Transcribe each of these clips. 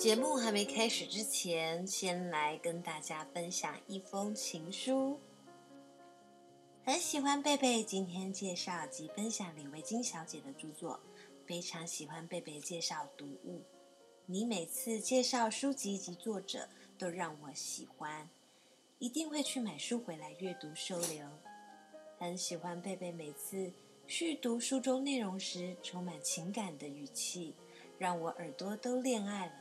节目还没开始之前，先来跟大家分享一封情书。很喜欢贝贝今天介绍及分享李维京小姐的著作，非常喜欢贝贝介绍读物。你每次介绍书籍及作者都让我喜欢，一定会去买书回来阅读收留。很喜欢贝贝每次叙读书中内容时充满情感的语气，让我耳朵都恋爱了。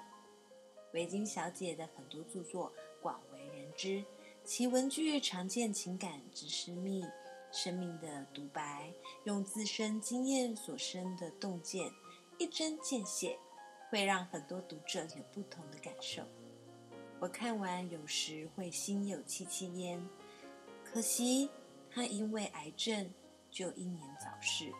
维京小姐的很多著作广为人知，其文句常见情感之深密，生命的独白，用自身经验所生的洞见，一针见血，会让很多读者有不同的感受。我看完有时会心有戚戚焉，可惜她因为癌症就英年早逝。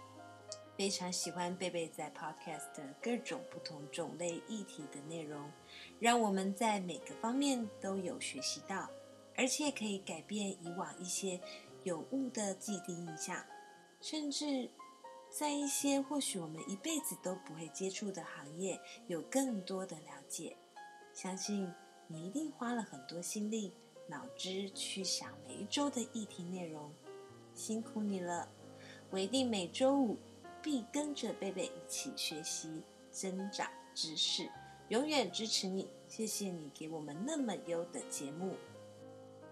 非常喜欢贝贝在 Podcast 各种不同种类议题的内容，让我们在每个方面都有学习到，而且可以改变以往一些有误的既定印象，甚至在一些或许我们一辈子都不会接触的行业有更多的了解。相信你一定花了很多心力、脑汁去想每一周的议题内容，辛苦你了！我一定每周五。必跟着贝贝一起学习、增长知识，永远支持你。谢谢你给我们那么优的节目。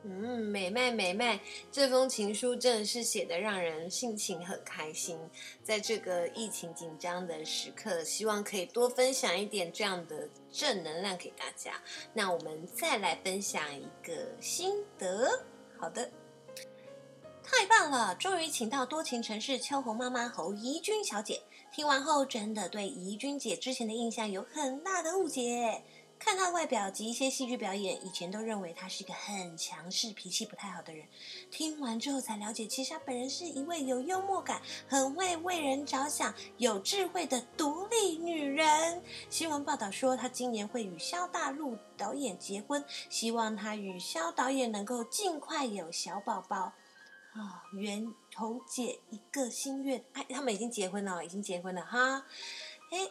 嗯，美麦美麦，这封情书真的是写得让人心情很开心。在这个疫情紧张的时刻，希望可以多分享一点这样的正能量给大家。那我们再来分享一个心得。好的。太棒了！终于请到多情城市秋红妈妈侯怡君小姐。听完后，真的对怡君姐之前的印象有很大的误解。看她外表及一些戏剧表演，以前都认为她是一个很强势、脾气不太好的人。听完之后才了解，其实她本人是一位有幽默感、很会为人着想、有智慧的独立女人。新闻报道说，她今年会与萧大陆导演结婚，希望她与萧导演能够尽快有小宝宝。啊，圆头姐一个心愿，哎，他们已经结婚了，已经结婚了哈。哎，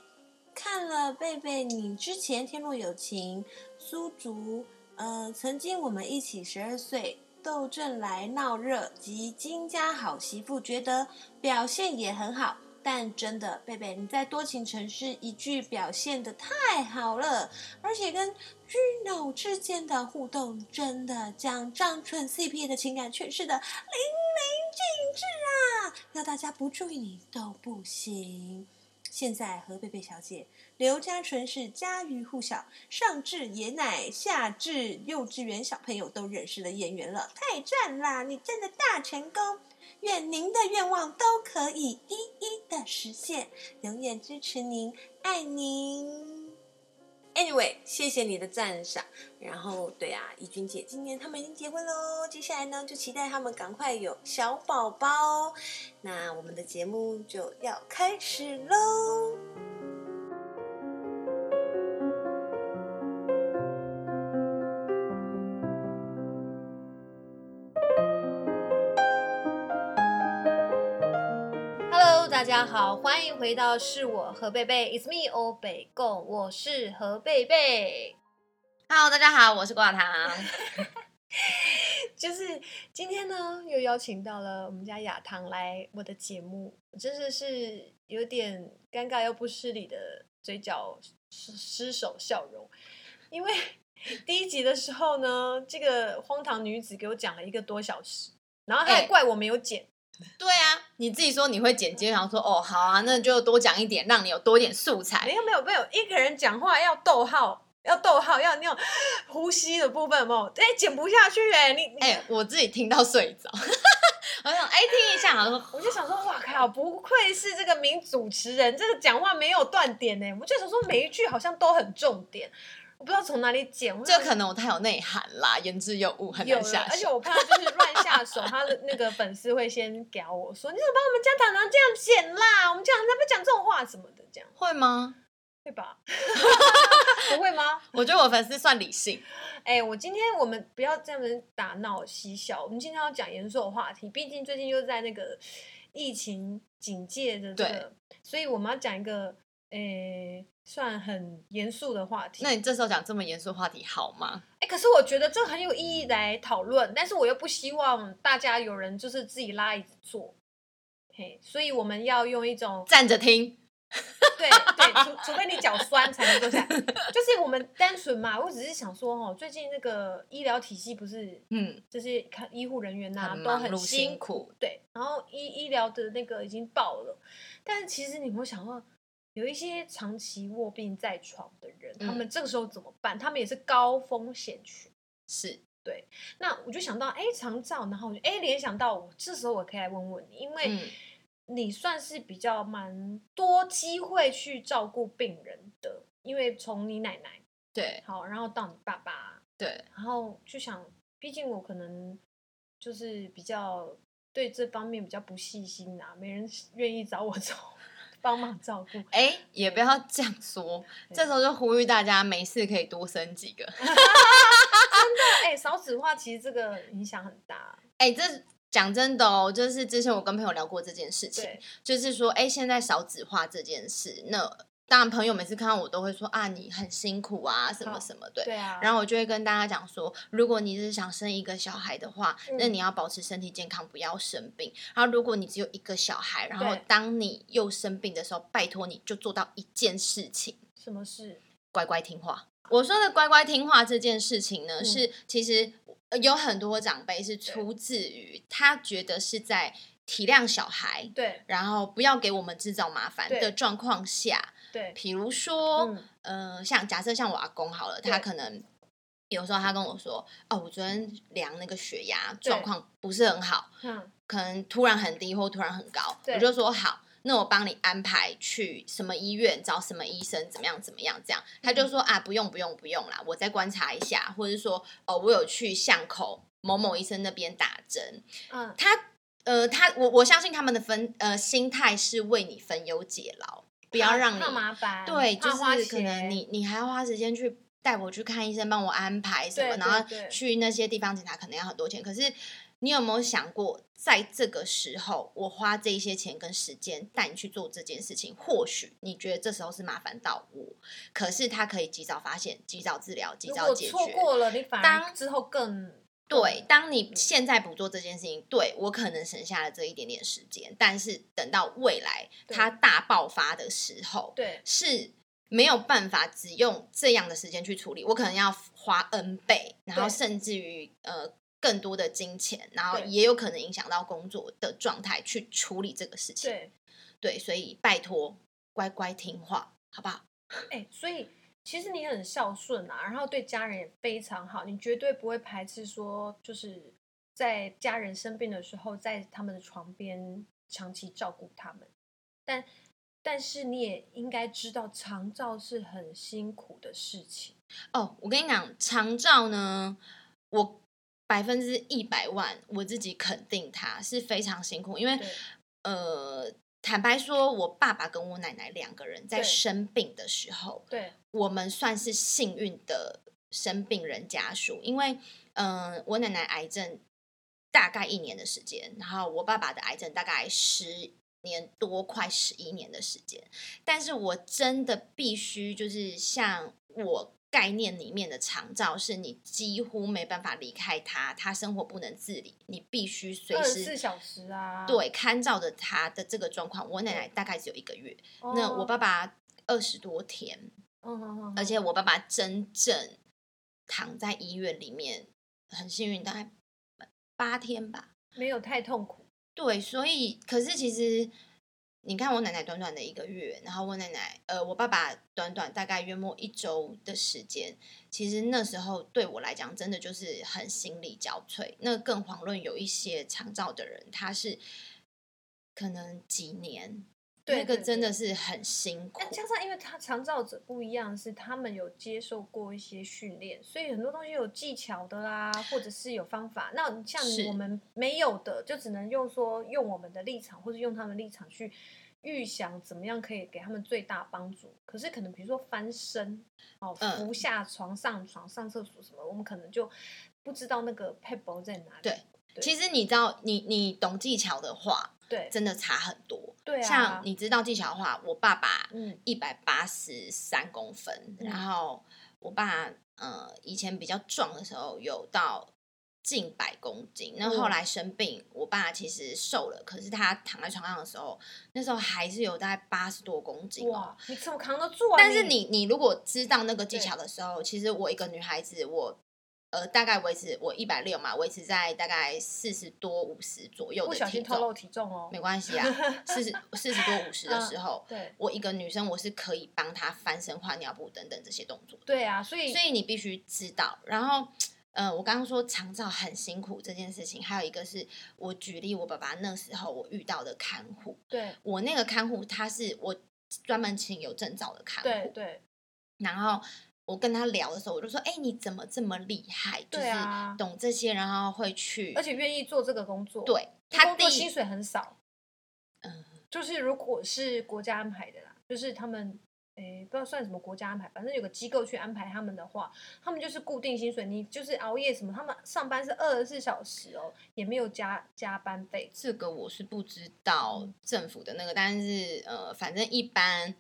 看了贝贝，你之前《天若有情》、苏竹，呃，曾经我们一起十二岁，窦正来闹热及金家好媳妇，觉得表现也很好。但真的，贝贝你在多情城市一句表现的太好了，而且跟 Juno 之间的互动，真的将张纯 CP 的情感诠释的淋漓尽致啊！要大家不注意你都不行。现在何贝贝小姐、刘家纯是家喻户晓，上至爷奶，下至幼稚园小朋友都认识的演员了，太赞啦！你真的大成功。愿您的愿望都可以一一的实现，永远支持您，爱您。Anyway，谢谢你的赞赏。然后，对啊，怡君姐今年他们已经结婚喽，接下来呢，就期待他们赶快有小宝宝。那我们的节目就要开始喽。家好，欢迎回到是我何贝贝，It's me 欧北贡，我是何贝贝。Hello，大家好，我是挂糖。就是今天呢，又邀请到了我们家亚糖来我的节目，真的是有点尴尬又不失礼的嘴角失手笑容，因为第一集的时候呢，这个荒唐女子给我讲了一个多小时，然后她还怪我没有剪。欸 对啊，你自己说你会剪接，然后说哦好啊，那就多讲一点，让你有多点素材。没有没有没有，一个人讲话要逗号，要逗号，要那种 呼吸的部分，有没有？哎，剪不下去哎，你哎，我自己听到睡着，我想哎听一下，然后我就想说哇靠，不愧是这个名主持人，这个讲话没有断点呢，我就想说每一句好像都很重点。我不知道从哪里剪，这可能我太有内涵啦，言之有物，很难下手。而且我怕就是乱下手，他的那个粉丝会先屌我说：“你怎么把我们家糖糖这样剪啦？我们家糖糖不讲这种话什么的，这样会吗？会吧？不会吗？我觉得我粉丝算理性。哎、欸，我今天我们不要这样子打闹嬉笑，我们今天要讲严肃的话题，毕竟最近又在那个疫情警戒的这个，对所以我们要讲一个。”诶、诶，算很严肃的话题。那你这时候讲这么严肃的话题好吗？哎，可是我觉得这很有意义来讨论，但是我又不希望大家有人就是自己拉椅子坐，嘿，所以我们要用一种站着听。对对，除除非你脚酸才能坐下，就是我们单纯嘛。我只是想说，哦，最近那个医疗体系不是，嗯，就是看医护人员呐、啊、都很辛苦，对。然后医医疗的那个已经爆了，但是其实你有没有想过，有一些长期卧病在床的人，嗯、他们这个时候怎么办？他们也是高风险群，是对。那我就想到，哎，长照，然后我就哎联想到我，这时候我可以来问问你，因为。嗯你算是比较蛮多机会去照顾病人的，因为从你奶奶对好，然后到你爸爸对，然后就想，毕竟我可能就是比较对这方面比较不细心啊，没人愿意找我 照帮忙照顾。哎，也不要这样说，这时候就呼吁大家没事可以多生几个。真的，哎，少子化其实这个影响很大。哎，这。讲真的哦，就是之前我跟朋友聊过这件事情，就是说，哎，现在少子化这件事，那当然朋友每次看到我都会说啊，你很辛苦啊，什么什么，对，对啊。然后我就会跟大家讲说，如果你是想生一个小孩的话，嗯，那你要保持身体健康，不要生病。然后如果你只有一个小孩，然后当你又生病的时候，拜托你就做到一件事情，什么事？乖乖听话。我说的乖乖听话这件事情呢，嗯，是其实。有很多长辈是出自于他觉得是在体谅小孩，对，然后不要给我们制造麻烦的状况下，对，比如说，嗯、呃，像假设像我阿公好了，他可能有时候他跟我说，哦，我昨天量那个血压状况不是很好，嗯，可能突然很低或突然很高，我就说好。那我帮你安排去什么医院找什么医生，怎么样怎么样？这样他就说啊，不用不用不用啦，我再观察一下，或者是说哦，我有去巷口某某医生那边打针。嗯，他呃，他我我相信他们的分呃心态是为你分忧解劳，不要让你麻烦。对，就是可能你你还要花时间去带我去看医生，帮我安排什么，然后去那些地方检查，可能要很多钱。可是。你有没有想过，在这个时候，我花这些钱跟时间带你去做这件事情，或许你觉得这时候是麻烦到我，可是他可以及早发现、及早治疗、及早解决。错过了，你反而当之后更对。当你现在不做这件事情，对我可能省下了这一点点时间，但是等到未来它大爆发的时候，对，是没有办法只用这样的时间去处理，我可能要花 N 倍，然后甚至于呃。更多的金钱，然后也有可能影响到工作的状态，去处理这个事情。对，对，所以拜托乖乖听话，好不好？哎，所以其实你很孝顺啊，然后对家人也非常好，你绝对不会排斥说，就是在家人生病的时候，在他们的床边长期照顾他们。但但是你也应该知道，长照是很辛苦的事情。哦，我跟你讲，长照呢，我。百分之一百万，我自己肯定他是非常辛苦，因为呃，坦白说，我爸爸跟我奶奶两个人在生病的时候，对，我们算是幸运的生病人家属，因为嗯、呃，我奶奶癌症大概一年的时间，然后我爸爸的癌症大概十年多，快十一年的时间，但是我真的必须就是像我。概念里面的长照是你几乎没办法离开他，他生活不能自理，你必须随时四小时啊，对，看照着他的这个状况。我奶奶大概只有一个月，哦、那我爸爸二十多天，哦、而且我爸爸真正躺在医院里面，很幸运，大概八天吧，没有太痛苦。对，所以可是其实。你看我奶奶短短的一个月，然后我奶奶呃，我爸爸短短大概约莫一周的时间，其实那时候对我来讲真的就是很心力交瘁。那更遑论有一些长照的人，他是可能几年，对，那个真的是很辛苦。加上因为他长照者不一样，是他们有接受过一些训练，所以很多东西有技巧的啦，或者是有方法。那像我们没有的，就只能用说用我们的立场，或者用他们的立场去。预想怎么样可以给他们最大帮助，可是可能比如说翻身哦，扶下床上床上厕所什么，我们可能就不知道那个撇步在哪里。对，其实你知道，你你懂技巧的话，对，真的差很多。对啊，像你知道技巧的话，我爸爸一百八十三公分，嗯、然后我爸呃以前比较壮的时候有到近百公斤，那后来生病，嗯、我爸其实瘦了，可是他躺在床上的时候，那时候还是有大概八十多公斤。哇，你怎么扛得住啊？但是你你如果知道那个技巧的时候，其实我一个女孩子我。呃，大概维持我一百六嘛，维持在大概四十多五十左右的体重。不小心透露体重哦，没关系啊，四十四十多五十的时候，嗯、对，我一个女生我是可以帮她翻身、换尿布等等这些动作。对啊，所以所以你必须知道。然后，呃，我刚刚说长照很辛苦这件事情，还有一个是我举例，我爸爸那时候我遇到的看护，对，我那个看护他是我专门请有证照的看护，对对，然后。我跟他聊的时候，我就说：“哎、欸，你怎么这么厉害？就是懂这些，然后会去，而且愿意做这个工作。对，他工作薪水很少。嗯，就是如果是国家安排的啦，就是他们，哎、欸，不知道算什么国家安排，反正有个机构去安排他们的话，他们就是固定薪水。你就是熬夜什么，他们上班是二十四小时哦，也没有加加班费。这个我是不知道政府的那个，但是呃，反正一般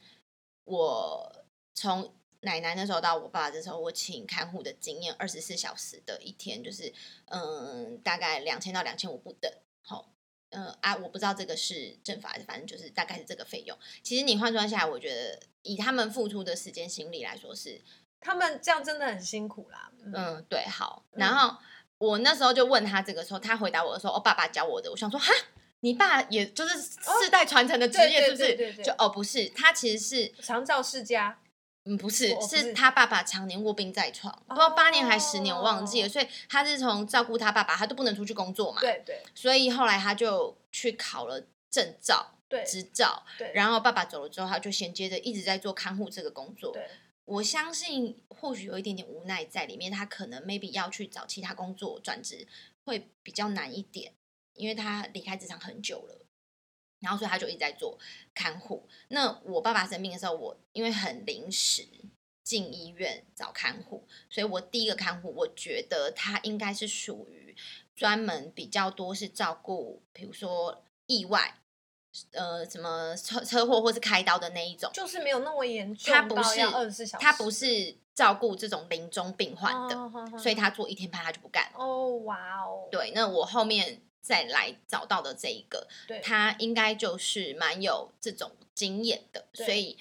我从。奶奶那时候到我爸爸这时候，我请看护的经验，二十四小时的一天就是，嗯，大概两千到两千五不等。好，嗯啊，我不知道这个是正法反正就是大概是这个费用。其实你换算下来，我觉得以他们付出的时间心力来说是，他们这样真的很辛苦啦。嗯，嗯对，好。然后我那时候就问他这个时候，他回答我说：“哦，爸爸教我的。”我想说：“哈，你爸也就是世代传承的职业，是不是？”对对对对对，就哦，不是，他其实是长照世家。嗯，不是，是他爸爸常年卧病在床，不知道八年还十年，我忘记了。所以他是从照顾他爸爸，他都不能出去工作嘛。对对。所以后来他就去考了证照、执照。对。然后爸爸走了之后，他就衔接着一直在做看护这个工作。对。我相信或许有一点点无奈在里面，他可能 maybe 要去找其他工作转职会比较难一点，因为他离开职场很久了。然后，所以他就一直在做看护。那我爸爸生病的时候，我因为很临时进医院找看护，所以我第一个看护，我觉得他应该是属于专门比较多是照顾，比如说意外，呃，什么车车祸或是开刀的那一种，就是没有那么严重。他不是二十四小时他不是照顾这种临终病患的，哦、所以他做一天班他就不干。哦，哇哦，对，那我后面。再来找到的这一个，对他应该就是蛮有这种经验的，所以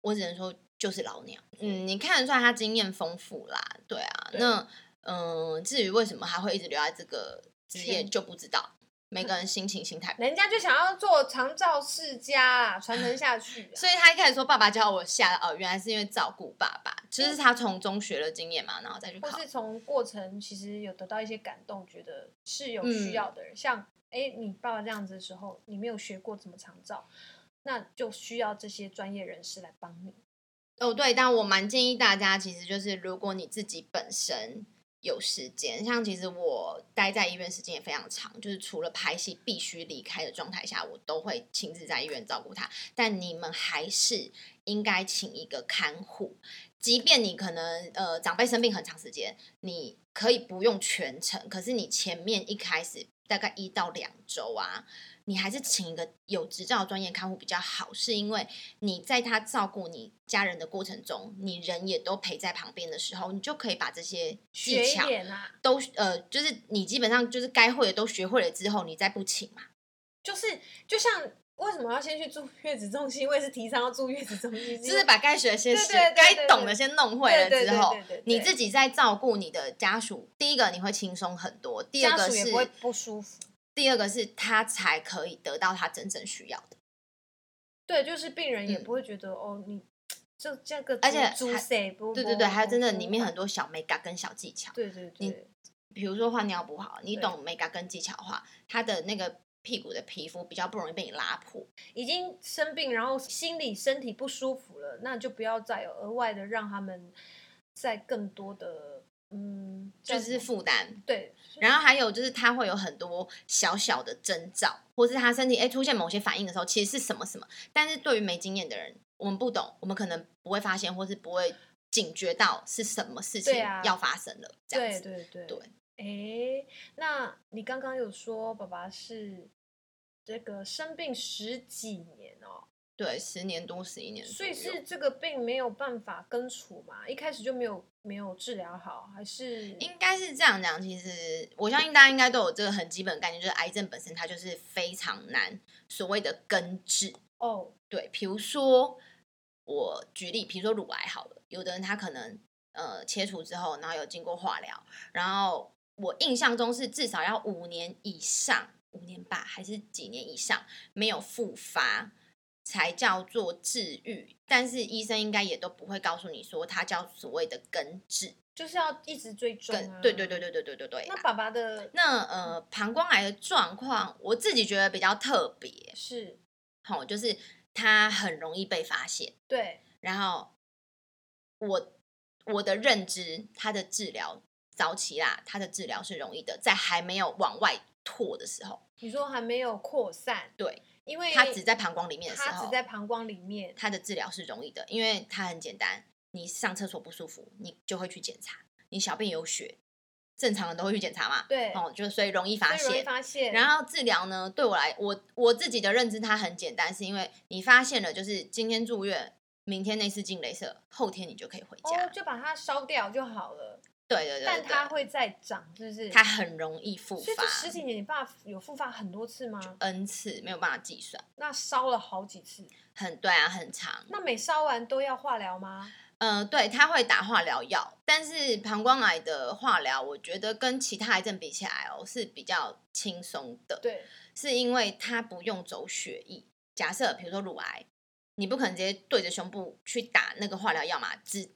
我只能说就是老鸟。嗯，你看得出来他经验丰富啦，对啊。对那嗯，至于为什么他会一直留在这个职业，就不知道。每个人心情、心态，人家就想要做长照世家，传承下去、啊。所以他一开始说爸爸教我下哦，原来是因为照顾爸爸，就是他从中学了经验嘛，然后再去考。或是从过程其实有得到一些感动，觉得是有需要的人。嗯、像哎，你爸爸这样子的时候，你没有学过怎么长照，那就需要这些专业人士来帮你。哦，对，但我蛮建议大家，其实就是如果你自己本身。有时间，像其实我待在医院时间也非常长，就是除了拍戏必须离开的状态下，我都会亲自在医院照顾他。但你们还是应该请一个看护，即便你可能呃长辈生病很长时间，你可以不用全程，可是你前面一开始大概一到两周啊。你还是请一个有执照的专业看护比较好，是因为你在他照顾你家人的过程中，你人也都陪在旁边的时候，你就可以把这些技巧都呃，就是你基本上就是该会的都学会了之后，你再不请嘛。就是就像为什么要先去住月子中心？我也是提倡要住月子中心，就是把该学的先学，该懂的先弄会了之后，你自己在照顾你的家属，第一个你会轻松很多，第二个是不舒服。第二个是他才可以得到他真正需要的，对，就是病人也不会觉得、嗯、哦，你就这个，而且对对对，还有真的里面很多小美感跟小技巧，对对对，你比如说换尿布好，你懂美感跟技巧的话，他的那个屁股的皮肤比较不容易被你拉破。已经生病，然后心理身体不舒服了，那就不要再有额外的让他们再更多的。嗯，就是负担。对，然后还有就是他会有很多小小的征兆，或是他身体哎出现某些反应的时候，其实是什么什么。但是对于没经验的人，我们不懂，我们可能不会发现，或是不会警觉到是什么事情要发生了。对对对对。哎，那你刚刚有说爸爸是这个生病十几年哦。对，十年多，十一年。所以是这个病没有办法根除嘛？一开始就没有没有治疗好，还是？应该是这样讲。其实我相信大家应该都有这个很基本的概念，就是癌症本身它就是非常难所谓的根治哦。对，比如说我举例，比如说乳癌好了，有的人他可能呃切除之后，然后有经过化疗，然后我印象中是至少要五年以上，五年吧，还是几年以上没有复发。才叫做治愈，但是医生应该也都不会告诉你说它叫所谓的根治，就是要一直追踪啊。对对对对对对对对。那爸爸的那呃膀胱癌的状况，我自己觉得比较特别，是，好，就是它很容易被发现。对，然后我我的认知，它的治疗早期啦，它的治疗是容易的，在还没有往外拓的时候，你说还没有扩散，对。因为它只在膀胱里面的时候，它只在膀胱里面，它的治疗是容易的，因为它很简单。你上厕所不舒服，你就会去检查。你小便有血，正常人都会去检查嘛。对，哦，就所以容易发现。发现。然后治疗呢，对我来，我我自己的认知它很简单，是因为你发现了，就是今天住院，明天内视镜、镭射，后天你就可以回家，哦，就把它烧掉就好了。对对对，但它会再长，是不是？它很容易复发。所以这十几年，你爸有复发很多次吗？N 次，没有办法计算。那烧了好几次，很对啊，很长。那每烧完都要化疗吗？呃，对，他会打化疗药，但是膀胱癌的化疗，我觉得跟其他癌症比起来哦，是比较轻松的。对，是因为它不用走血液。假设比如说乳癌，你不可能直接对着胸部去打那个化疗药嘛，只。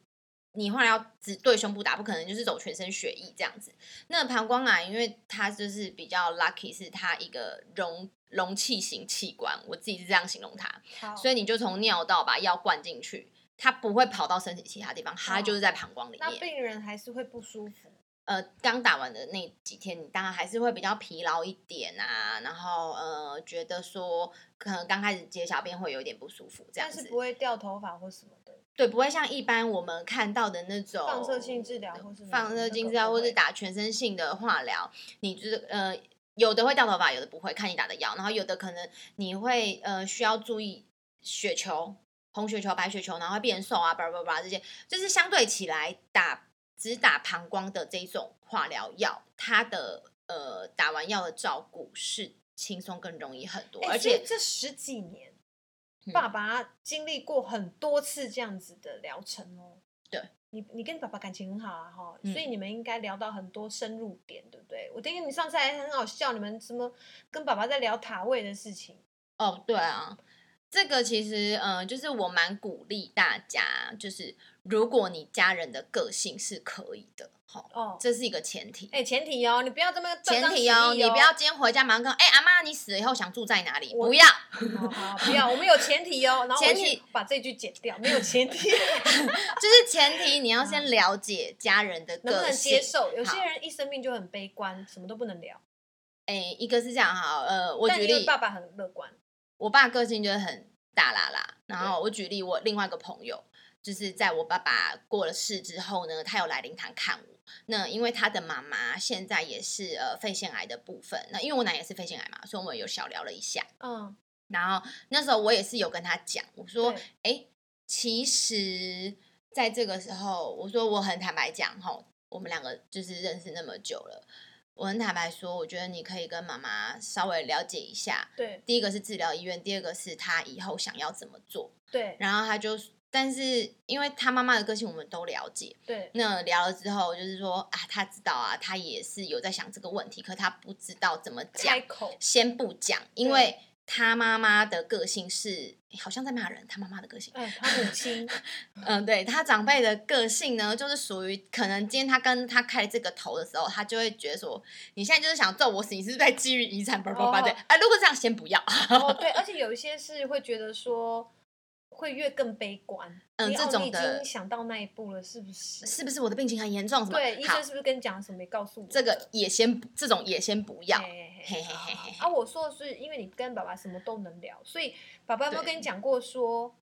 你后来要只对胸部打，不可能就是走全身血液这样子。那膀胱癌，因为它就是比较 lucky，是它一个容容器型器官，我自己是这样形容它。所以你就从尿道把药灌进去，它不会跑到身体其他地方，它就是在膀胱里面。那病人还是会不舒服？呃，刚打完的那几天，你当然还是会比较疲劳一点啊，然后呃，觉得说可能刚开始解小便会有一点不舒服，这样子。但是不会掉头发或什么的。对，不会像一般我们看到的那种放射性治疗，或是放射性治疗，或是打全身性的化疗。你就是呃，有的会掉头发，有的不会，看你打的药。然后有的可能你会呃需要注意血球，红血球、白血球，然后会变瘦啊，叭叭叭这些，就是相对起来打只打膀胱的这种化疗药，它的呃打完药的照顾是轻松更容易很多，而且这十几年。爸爸经历过很多次这样子的疗程哦。对，你你跟爸爸感情很好啊，哈，所以你们应该聊到很多深入点，对不对？我听你上次还很好笑，你们什么跟爸爸在聊塔位的事情？哦，对啊，这个其实嗯、呃，就是我蛮鼓励大家，就是如果你家人的个性是可以的。好哦，这是一个前提。哎、欸，前提哦，你不要这么前提哦，你不要今天回家马上跟哎、欸、阿妈，你死了以后想住在哪里？不要，好，好，不要，我们有前提哦。然后前提把这句剪掉，没有前提，就是前提你要先了解家人的个性，能不能接受？有些人一生病就很悲观，什么都不能聊。哎、欸，一个是这样哈，呃，我举例，爸爸很乐观，我爸个性就是很大啦啦。然后我举例，我另外一个朋友，就是在我爸爸过了世之后呢，他有来灵堂看我。那因为他的妈妈现在也是呃肺腺癌的部分，那因为我奶也是肺腺癌嘛，所以我们有小聊了一下。嗯，然后那时候我也是有跟他讲，我说，哎，其实在这个时候，我说我很坦白讲，吼，我们两个就是认识那么久了，我很坦白说，我觉得你可以跟妈妈稍微了解一下。对，第一个是治疗医院，第二个是他以后想要怎么做。对，然后他就。但是，因为他妈妈的个性我们都了解，对，那聊了之后，就是说啊，他知道啊，他也是有在想这个问题，可他不知道怎么讲，开口先不讲，因为他妈妈的个性是好像在骂人，他妈妈的个性，哎，他母亲，嗯，对他长辈的个性呢，就是属于可能今天他跟他开这个头的时候，他就会觉得说，你现在就是想揍我死，你是不是在基于遗产？叭叭叭对，哎，如果这样，先不要。哦，对，而且有一些是会觉得说。会越更悲观，嗯，这种的你已经想到那一步了，是不是？是不是我的病情很严重？什么？对，医生是不是跟你讲什么没告诉我？这个也先，这种也先不要。嘿嘿嘿嘿。啊，我说的是，因为你跟爸爸什么都能聊，所以爸爸有没有跟你讲过说，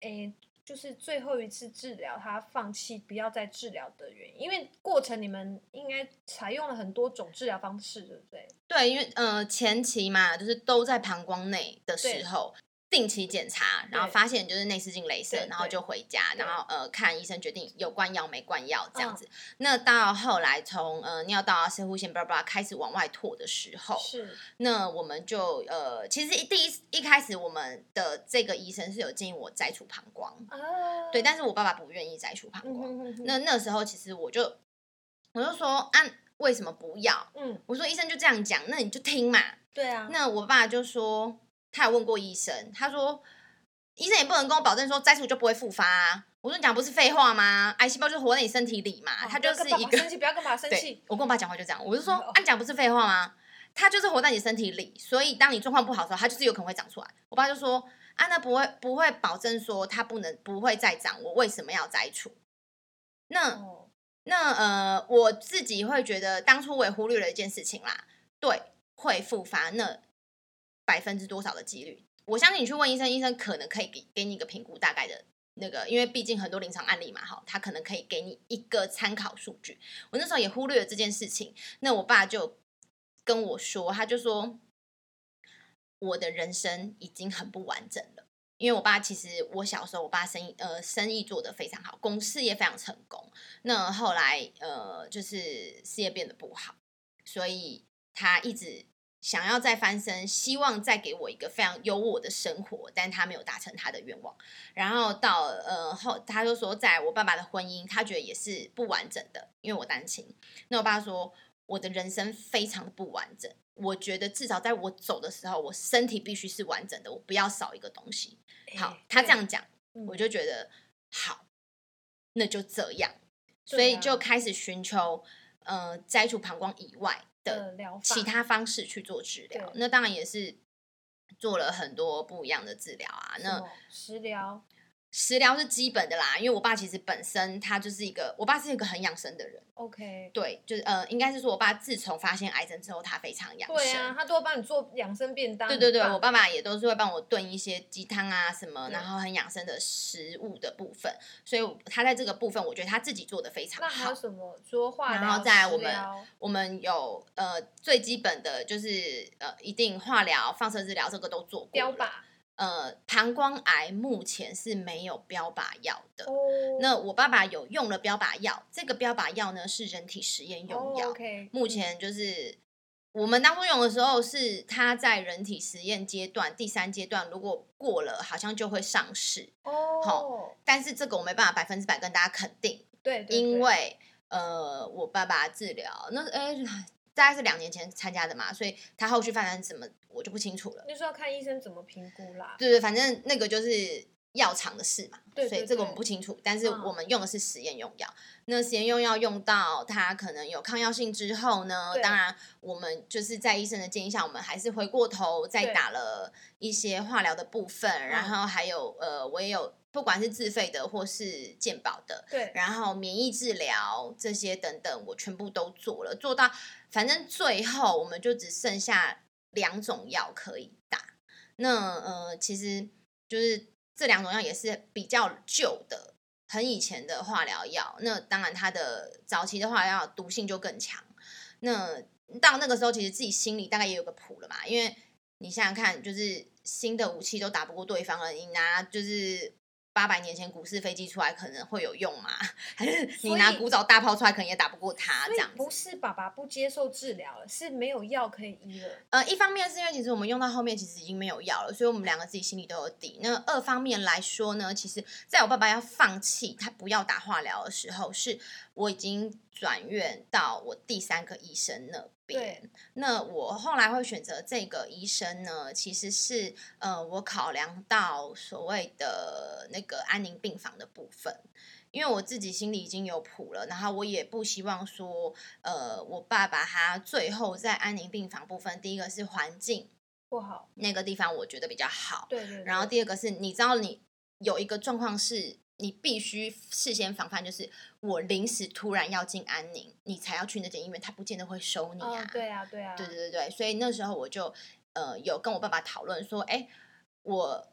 诶，就是最后一次治疗，他放弃不要再治疗的原因？因为过程你们应该采用了很多种治疗方式，对不对？对，因为呃前期嘛，就是都在膀胱内的时候。定期检查，然后发现就是内视镜雷射，然后就回家，然后呃看医生决定有灌药没灌药这样子。嗯、那到后来从呃尿道啊、摄护腺巴拉巴拉开始往外拓的时候，是那我们就呃其实第一一开始我们的这个医生是有建议我摘除膀胱，啊、对，但是我爸爸不愿意摘除膀胱。嗯、哼哼那那时候其实我就我就说啊为什么不要？嗯，我说医生就这样讲，那你就听嘛。对啊，那我爸就说。他有问过医生，他说医生也不能跟我保证说摘除就不会复发啊。我说你讲不是废话吗？癌细胞就活在你身体里嘛，他就是一个生气，不要跟爸爸生气。我跟我爸讲话就这样，我就说啊，你讲不是废话吗？他就是活在你身体里，所以当你状况不好的时候，他就是有可能会长出来。我爸就说啊，那不会不会保证说他不能不会再长，我为什么要摘除？那那呃，我自己会觉得当初我也忽略了一件事情啦，对，会复发那。百分之多少的几率？我相信你去问医生，医生可能可以给给你一个评估大概的那个，因为毕竟很多临床案例嘛，哈，他可能可以给你一个参考数据。我那时候也忽略了这件事情，那我爸就跟我说，他就说我的人生已经很不完整了，因为我爸其实我小时候，我爸生意呃生意做得非常好，公事业非常成功，那后来呃就是事业变得不好，所以他一直。想要再翻身，希望再给我一个非常优渥的生活，但他没有达成他的愿望。然后到呃后，他就说，在我爸爸的婚姻，他觉得也是不完整的，因为我单亲。那我爸说，我的人生非常的不完整，我觉得至少在我走的时候，我身体必须是完整的，我不要少一个东西。好，他这样讲，我就觉得好，那就这样，所以就开始寻求呃摘除膀胱以外。的其他方式去做治疗，那当然也是做了很多不一样的治疗啊。那食疗。食疗是基本的啦，因为我爸其实本身他就是一个，我爸是一个很养生的人。OK，对，就是呃，应该是说我爸自从发现癌症之后，他非常养生。对啊，他都会帮你做养生便当。对对对，我爸爸也都是会帮我炖一些鸡汤啊什么，然后很养生的食物的部分。所以他在这个部分，我觉得他自己做的非常好。那还有什么？说化疗、然后在我们我们有呃最基本的就是呃一定化疗、放射治疗，这个都做过。标靶。呃，膀胱癌目前是没有标靶药的。Oh. 那我爸爸有用了标靶药，这个标靶药呢是人体实验用药。Oh, okay. 目前就是我们当初用的时候，是他在人体实验阶段第三阶段，如果过了，好像就会上市。哦，好，但是这个我没办法百分之百跟大家肯定。对，对，对，因为呃，我爸爸治疗那哎。大概是两年前参加的嘛，所以他后续发展怎么我就不清楚了。就是要看医生怎么评估啦。对对，反正那个就是药厂的事嘛。对，对，对，所以这个我们不清楚。但是我们用的是实验用药。嗯、那实验用药用到它可能有抗药性之后呢，当然我们就是在医生的建议下，我们还是回过头再打了一些化疗的部分，然后还有呃，我也有。不管是自费的或是健保的，对，然后免疫治疗这些等等，我全部都做了，做到反正最后我们就只剩下两种药可以打。那呃，其实就是这两种药也是比较旧的，很以前的化疗药。那当然，它的早期的化疗药毒性就更强。那到那个时候，其实自己心里大概也有个谱了嘛，因为你想想看，就是新的武器都打不过对方了，你拿就是。八百年前古式飞机出来可能会有用吗？还是你拿古早大炮出来可能也打不过他？这样不是爸爸不接受治疗了，是没有药可以医了。呃，一方面是因为其实我们用到后面其实已经没有药了，所以我们两个自己心里都有底。那二方面来说呢，其实在我爸爸要放弃他不要打化疗的时候，是我已经转院到我第三个医生那。对，那我后来会选择这个医生呢，其实是呃，我考量到所谓的那个安宁病房的部分，因为我自己心里已经有谱了，然后我也不希望说，呃，我爸爸他最后在安宁病房部分，第一个是环境不好，那个地方我觉得比较好，对，对对，然后第二个是你知道你有一个状况是。你必须事先防范，就是我临时突然要进安宁，你才要去那间医院，他不见得会收你啊。哦、对啊，对啊，对对对对，所以那时候我就呃有跟我爸爸讨论说，哎，我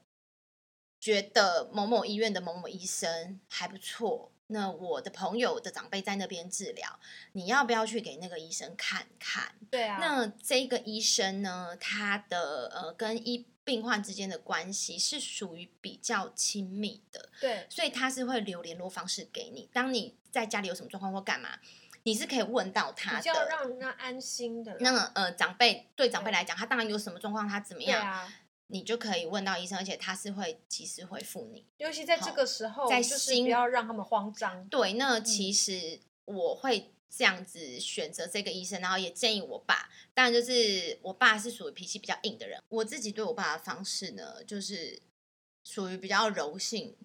觉得某某医院的某某医生还不错，那我的朋友的长辈在那边治疗，你要不要去给那个医生看看？对啊。那这个医生呢，他的呃跟医病患之间的关系是属于比较亲密的，对，所以他是会留联络方式给你。当你在家里有什么状况或干嘛，你是可以问到他的，比较让人家安心的。那么呃，长辈对长辈来讲，他当然有什么状况，他怎么样？啊。你就可以问到医生，而且他是会及时回复你。尤其在这个时候，在心不要让他们慌张。对，那其实我会这样子选择这个医生，然后也建议我爸。当然，就是我爸是属于脾气比较硬的人，我自己对我爸的方式呢，就是属于比较柔性，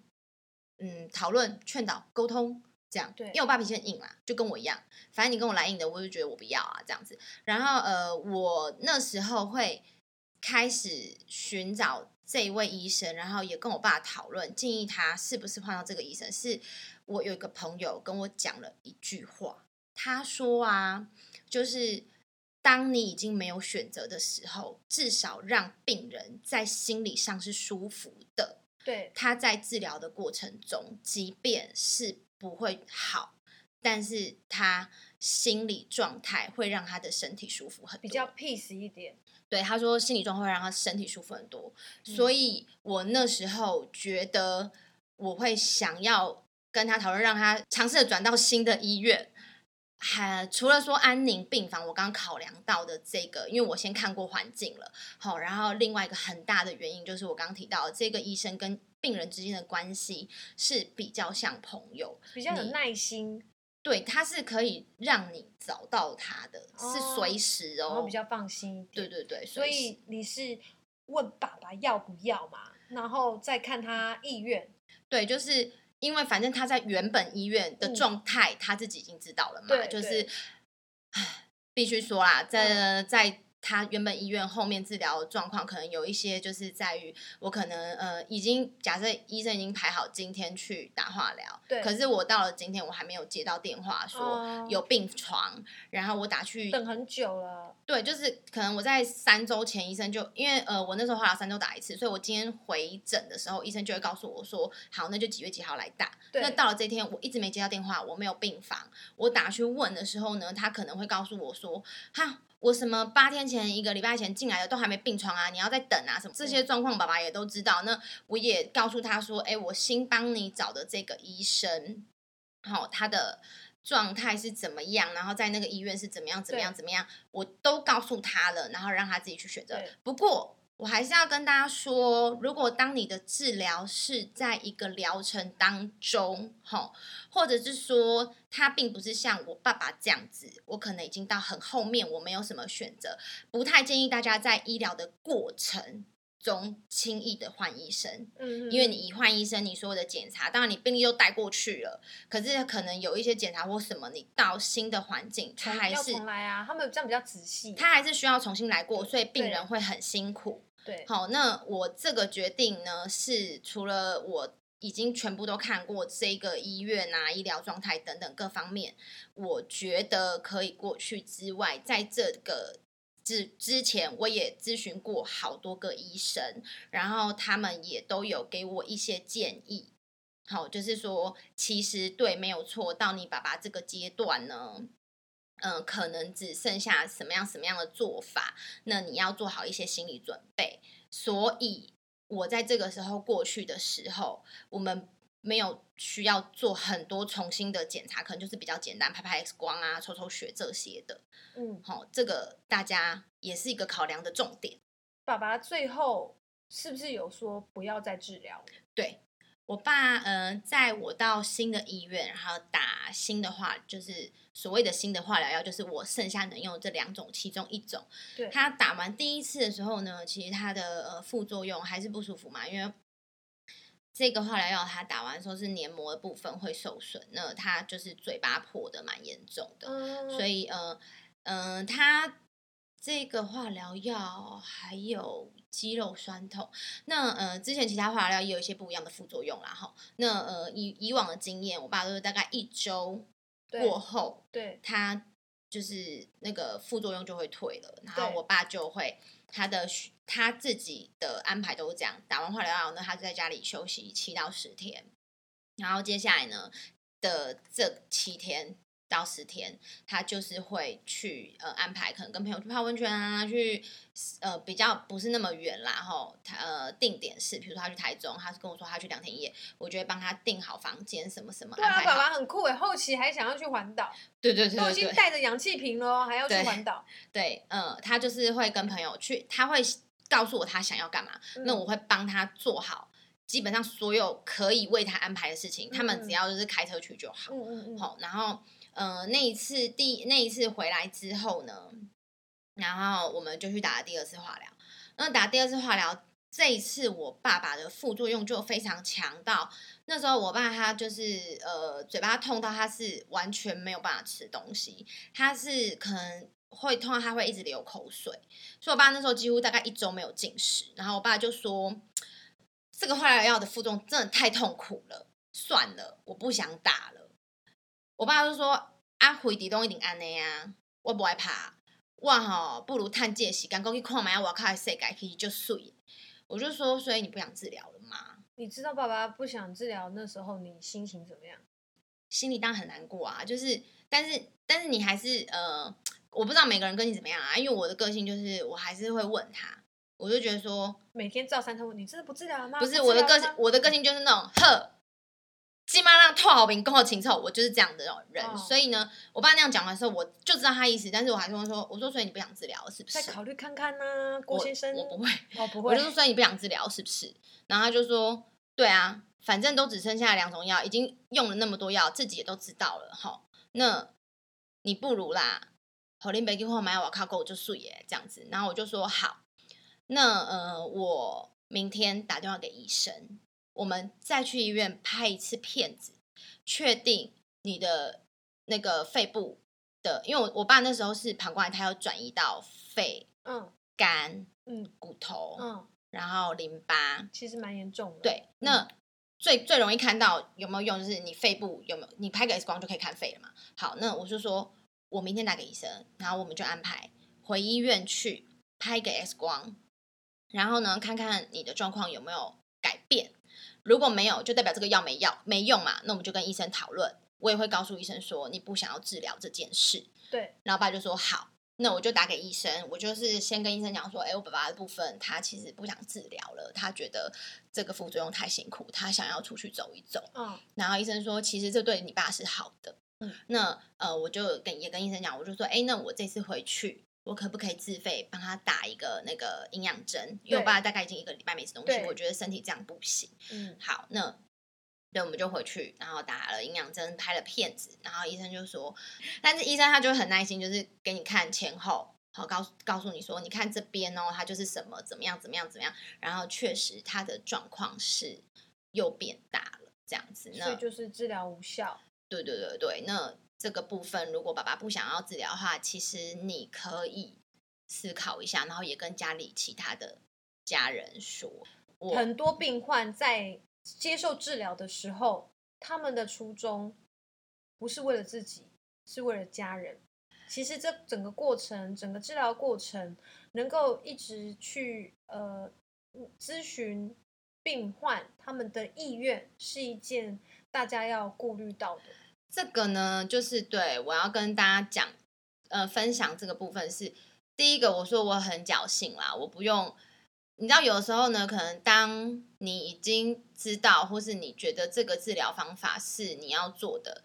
嗯，讨论、劝导、沟通这样。对，因为我爸脾气很硬啦，就跟我一样。反正你跟我来硬的，我就觉得我不要啊，这样子。然后呃，我那时候会。开始寻找这一位医生，然后也跟我爸讨论，建议他是不是换到这个医生。是我有一个朋友跟我讲了一句话，他说啊，就是当你已经没有选择的时候，至少让病人在心理上是舒服的。对，他在治疗的过程中，即便是不会好，但是他心理状态会让他的身体舒服很多，比较 peace 一点。对，他说心理状况会让他身体舒服很多，嗯，所以我那时候觉得我会想要跟他讨论，让他尝试的转到新的医院。还除了说安宁病房，我刚刚考量到的这个，因为我先看过环境了，好，然后另外一个很大的原因就是我刚刚提到的这个医生跟病人之间的关系是比较像朋友，比较有耐心。对，他是可以让你找到他的，哦、是随时哦，然后比较放心。对对对，所以你是问爸爸要不要嘛，然后再看他意愿。对，就是因为反正他在原本医院的状态，嗯、他自己已经知道了嘛，对就是，唉，必须说啦，在、嗯、在。他原本医院后面治疗的状况，可能有一些就是在于我可能呃已经假设医生已经排好今天去打化疗，对，可是我到了今天我还没有接到电话说有病床，哦、然后我打去等很久了，对，就是可能我在三周前医生就因为呃我那时候化疗三周打一次，所以我今天回诊的时候医生就会告诉我说好，那就几月几号来打，那到了这天我一直没接到电话，我没有病房，我打去问的时候呢，他可能会告诉我说哈。我什么八天前一个礼拜前进来的都还没病床啊，你要再等啊什么这些状况，爸爸也都知道。那我也告诉他说，哎，我新帮你找的这个医生，好，他的状态是怎么样，然后在那个医院是怎么样，怎么样，怎么样，我都告诉他了，然后让他自己去选择。不过。我还是要跟大家说，如果当你的治疗是在一个疗程当中，哈，或者是说他并不是像我爸爸这样子，我可能已经到很后面，我没有什么选择，不太建议大家在医疗的过程中轻易的换医生，嗯，因为你一换医生，你所有的检查，当然你病历又带过去了，可是可能有一些检查或什么，你到新的环境，他还是重来啊，他们这样比较仔细，他还是需要重新来过，所以病人会很辛苦。好，那我这个决定呢，是除了我已经全部都看过这个医院啊、医疗状态等等各方面，我觉得可以过去之外，在这个之之前，我也咨询过好多个医生，然后他们也都有给我一些建议。好，就是说，其实对，没有错，到你爸爸这个阶段呢。嗯、呃，可能只剩下什么样什么样的做法，那你要做好一些心理准备。所以，我在这个时候过去的时候，我们没有需要做很多重新的检查，可能就是比较简单，拍拍 X 光啊，抽抽血这些的。嗯，好，这个大家也是一个考量的重点。爸爸最后是不是有说不要再治疗？对。我爸，嗯、呃，在我到新的医院，然后打新的化，就是所谓的新的化疗药，就是我剩下能用这两种其中一种。对，他打完第一次的时候呢，其实他的呃副作用还是不舒服嘛，因为这个化疗药他打完说是黏膜的部分会受损，那他就是嘴巴破的蛮严重的，嗯、所以呃嗯、呃，他这个化疗药还有。肌肉酸痛，那呃，之前其他化疗药也有一些不一样的副作用啦，哈。那呃，以以往的经验，我爸都是大概一周过后，对，他就是那个副作用就会退了，然后我爸就会他的他自己的安排都是这样，打完化疗药呢，他就在家里休息七到十天，然后接下来呢的这七天。到十天，他就是会去呃安排，可能跟朋友去泡温泉啊，去呃比较不是那么远啦，然后他呃定点是，比如说他去台中，他是跟我说他去两天一夜，我就会帮他订好房间什么什么。对啊，爸爸很酷诶，后期还想要去环岛。对对对，对，对，都已经带着氧气瓶了，还要去环岛。对，嗯、呃，他就是会跟朋友去，他会告诉我他想要干嘛，嗯、那我会帮他做好。基本上所有可以为他安排的事情，嗯、他们只要就是开车去就好。嗯嗯嗯。好，然后。呃，那一次第那一次回来之后呢，然后我们就去打了第二次化疗。那打第二次化疗，这一次我爸爸的副作用就非常强到，那时候我爸他就是呃嘴巴痛到他是完全没有办法吃东西，他是可能会痛到他会一直流口水，所以我爸那时候几乎大概一周没有进食。然后我爸就说，这个化疗药的副作用真的太痛苦了，算了，我不想打了。我爸就说：“啊，回地都一定安尼啊，我不害怕，我吼不如趁这个时间，过去看买我靠的世界，其实就水。”我就说：“所以你不想治疗了吗？”你知道爸爸不想治疗那时候你心情怎么样？心里当然很难过啊，就是，但是，但是你还是呃，我不知道每个人跟你怎么样啊，因为我的个性就是，我还是会问他，我就觉得说，每天照三餐问你，真的不治疗吗？不是我的个性，我的个性就是那种呵。起码让拓好兵，共好情臭，我就是这样的人。哦、所以呢，我爸那样讲的时候，我就知道他意思。但是我还是会说，我说，所以你不想治疗是不是？再考虑看看呢、啊，郭先生。我，我不会，我、哦、不会。我就说，所以你不想治疗是不是？然后他就说，对啊，反正都只剩下两种药，已经用了那么多药，自己也都知道了哈。那你不如啦，好林北京货买我靠够就素耶这样子。然后我就说好，那呃，我明天打电话给医生。我们再去医院拍一次片子，确定你的那个肺部的，因为我我爸那时候是膀胱癌，他要转移到肺、嗯、肝、嗯、骨头、嗯，然后淋巴，其实蛮严重的。对，那最最容易看到有没有用，就是你肺部有没有，你拍个 X 光就可以看肺了嘛。好，那我就说我明天打给医生，然后我们就安排回医院去拍个 X 光，然后呢，看看你的状况有没有改变。如果没有，就代表这个药没药没用嘛。那我们就跟医生讨论，我也会告诉医生说你不想要治疗这件事。对，然后爸就说好，那我就打给医生，我就是先跟医生讲说，哎，我爸爸的部分他其实不想治疗了，他觉得这个副作用太辛苦，他想要出去走一走。嗯，然后医生说其实这对你爸是好的。嗯，那呃，我就跟也跟医生讲，我就说，哎，那我这次回去。我可不可以自费帮他打一个那个营养针？因为我爸大概已经一个礼拜没吃东西，我觉得身体这样不行。嗯，好，那那我们就回去，然后打了营养针，拍了片子，然后医生就说，但是医生他就很耐心，就是给你看前后，好告诉告诉你说，你看这边哦，他就是什么怎么样怎么样怎么样，然后确实他的状况是又变大了，这样子，那所以就是治疗无效。对对对对，那。这个部分，如果爸爸不想要治疗的话，其实你可以思考一下，然后也跟家里其他的家人说。很多病患在接受治疗的时候，他们的初衷不是为了自己，是为了家人。其实这整个过程，整个治疗过程，能够一直去呃咨询病患他们的意愿，是一件大家要顾虑到的。这个呢，就是对我要跟大家讲，呃，分享这个部分是第一个。我说我很侥幸啦，我不用，你知道，有的时候呢，可能当你已经知道，或是你觉得这个治疗方法是你要做的，